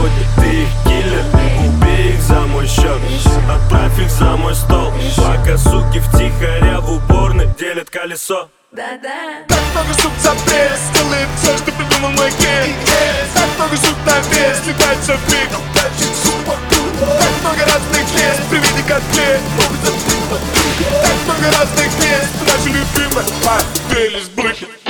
сегодня ты их киллер Убей их за мой счет, отправь их за мой стол. Пока суки втихаря в уборной делят колесо. Да-да. Так много сук за пресс, делает все, что придумал мой гей. Так много сук на вес, летается в миг. Так много разных мест, при виде котлет Так много разных мест, наши любимые Поделись блыхи.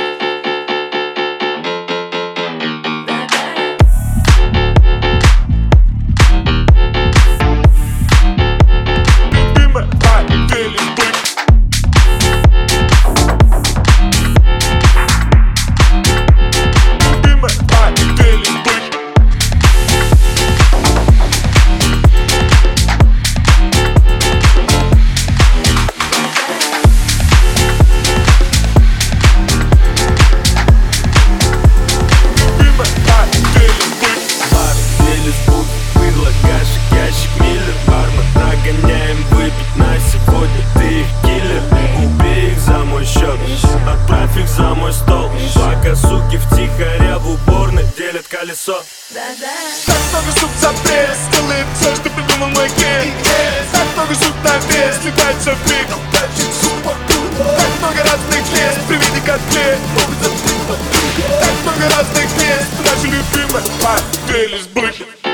Колесо. Так много суп за пресс Делает все, что придумал мой гей Так много суп на вес Летается в миг. Так много разных мест При виде котлет Так много разных мест Наша любимая Фелис Блэк